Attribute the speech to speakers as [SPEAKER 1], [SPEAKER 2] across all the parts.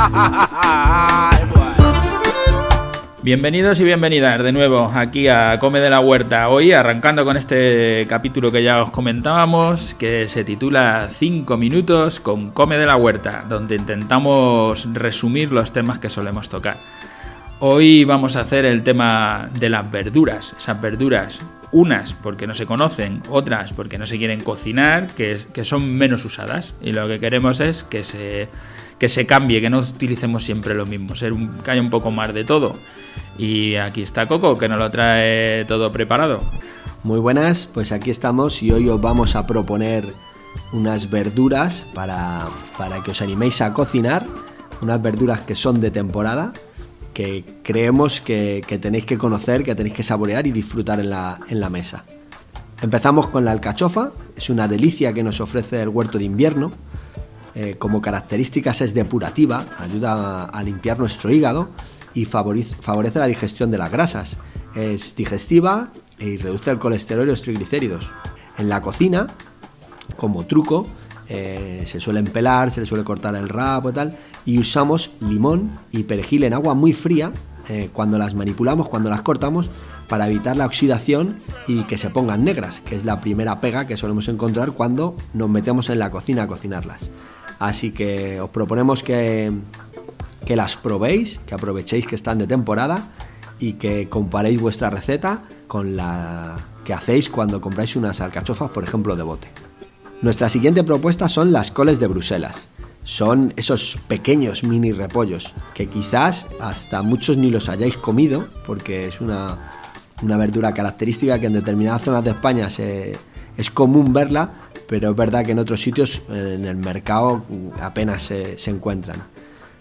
[SPEAKER 1] Bienvenidos y bienvenidas de nuevo aquí a Come de la Huerta. Hoy arrancando con este capítulo que ya os comentábamos, que se titula 5 minutos con Come de la Huerta, donde intentamos resumir los temas que solemos tocar. Hoy vamos a hacer el tema de las verduras, esas verduras, unas porque no se conocen, otras porque no se quieren cocinar, que, que son menos usadas. Y lo que queremos es que se, que se cambie, que no utilicemos siempre lo mismo, ser un, que haya un poco más de todo. Y aquí está Coco, que nos lo trae todo preparado.
[SPEAKER 2] Muy buenas, pues aquí estamos y hoy os vamos a proponer unas verduras para, para que os animéis a cocinar, unas verduras que son de temporada, que creemos que, que tenéis que conocer, que tenéis que saborear y disfrutar en la, en la mesa. Empezamos con la alcachofa, es una delicia que nos ofrece el huerto de invierno. Eh, como características es depurativa, ayuda a, limpiar nuestro hígado y favorece la digestión de las grasas. Es digestiva y reduce el colesterol y los triglicéridos. En la cocina, como truco, eh, se suelen pelar, se le suele cortar el rabo y tal, y usamos limón y perejil en agua muy fría eh, cuando las manipulamos, cuando las cortamos, para evitar la oxidación y que se pongan negras, que es la primera pega que solemos encontrar cuando nos metemos en la cocina a cocinarlas. Así que os proponemos que, que las probéis, que aprovechéis que están de temporada y que comparéis vuestra receta con la que hacéis cuando compráis unas alcachofas, por ejemplo, de bote. Nuestra siguiente propuesta son las coles de Bruselas. Son esos pequeños mini repollos que quizás hasta muchos ni los hayáis comido porque es una, una verdura característica que en determinadas zonas de España se, es común verla, pero es verdad que en otros sitios en el mercado apenas se, se encuentran.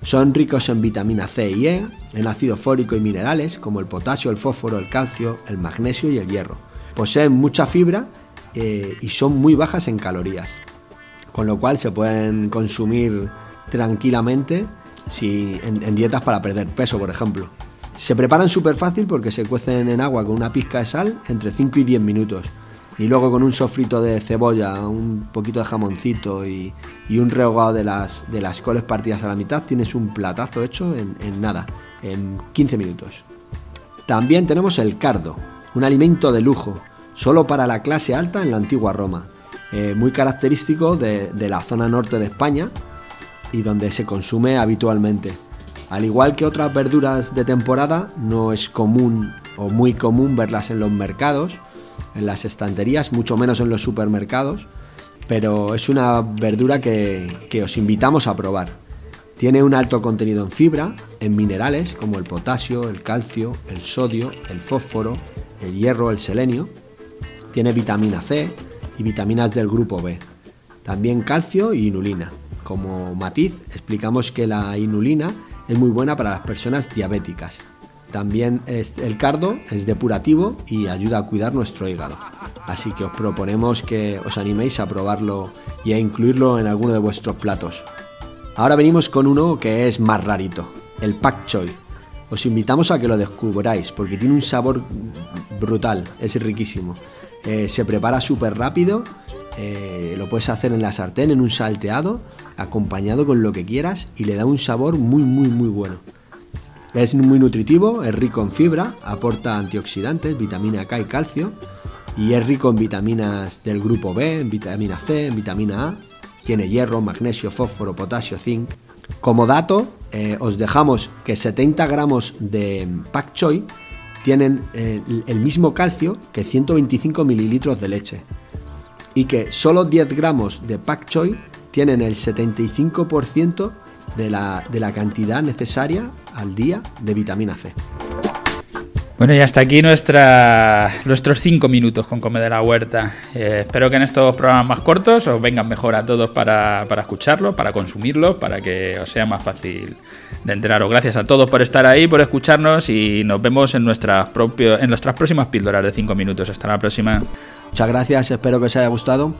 [SPEAKER 2] Son ricos en vitamina C y E, en ácido fólico y minerales como el potasio, el fósforo, el calcio, el magnesio y el hierro. Poseen mucha fibra eh, y son muy bajas en calorías, con lo cual se pueden consumir tranquilamente si, en, en dietas para perder peso, por ejemplo. Se preparan súper fácil porque se cuecen en agua con una pizca de sal entre 5 y 10 minutos y luego con un sofrito de cebolla, un poquito de jamoncito y, un rehogado de las, de las coles partidas a la mitad, tienes un platazo hecho en, nada, en 15 minutos. También tenemos el cardo, un alimento de lujo, solo para la clase alta en la antigua Roma, eh, muy característico de la zona norte de España y donde se consume habitualmente. Al igual que otras verduras de temporada, no es común o muy común verlas en los mercados, en las estanterías, mucho menos en los supermercados, pero es una verdura que, que, os invitamos a probar. Tiene un alto contenido en fibra, en minerales como el potasio, el calcio, el sodio, el fósforo, el hierro, el selenio. Tiene vitamina C y vitaminas del grupo B. También calcio y inulina. Como matiz, explicamos que la inulina es muy buena para las personas diabéticas. También es, el cardo es depurativo y ayuda a cuidar nuestro hígado. Así que os proponemos que os animéis a probarlo y a incluirlo en alguno de vuestros platos. Ahora venimos con uno que es más rarito, el pak choi. Os invitamos a que lo descubráis porque tiene un sabor brutal, es riquísimo. Eh, se prepara súper rápido, eh, lo puedes hacer en la sartén, en un salteado, acompañado con lo que quieras y le da un sabor muy muy muy bueno. Es muy nutritivo, es rico en fibra, aporta antioxidantes, vitamina K y calcio, y es rico en vitaminas del grupo B, en vitamina C, en vitamina A. Tiene hierro, magnesio, fósforo, potasio, zinc. Como dato, eh, os dejamos que 70 gramos de pak choi tienen eh, el mismo calcio que 125 mililitros de leche y que solo 10 gramos de pak choi tienen el 75% de la, de la cantidad necesaria al día de vitamina C.
[SPEAKER 1] Bueno, y hasta aquí nuestra, nuestros cinco minutos con Come de la Huerta. Eh, espero que en estos programas más cortos os vengan mejor a todos para, para escucharlo, para consumirlo, para que os sea más fácil de enteraros. Gracias a todos por estar ahí, por escucharnos y nos vemos en nuestras, propio, en nuestras próximas píldoras de cinco minutos. Hasta la próxima.
[SPEAKER 2] Muchas gracias, espero que os haya gustado.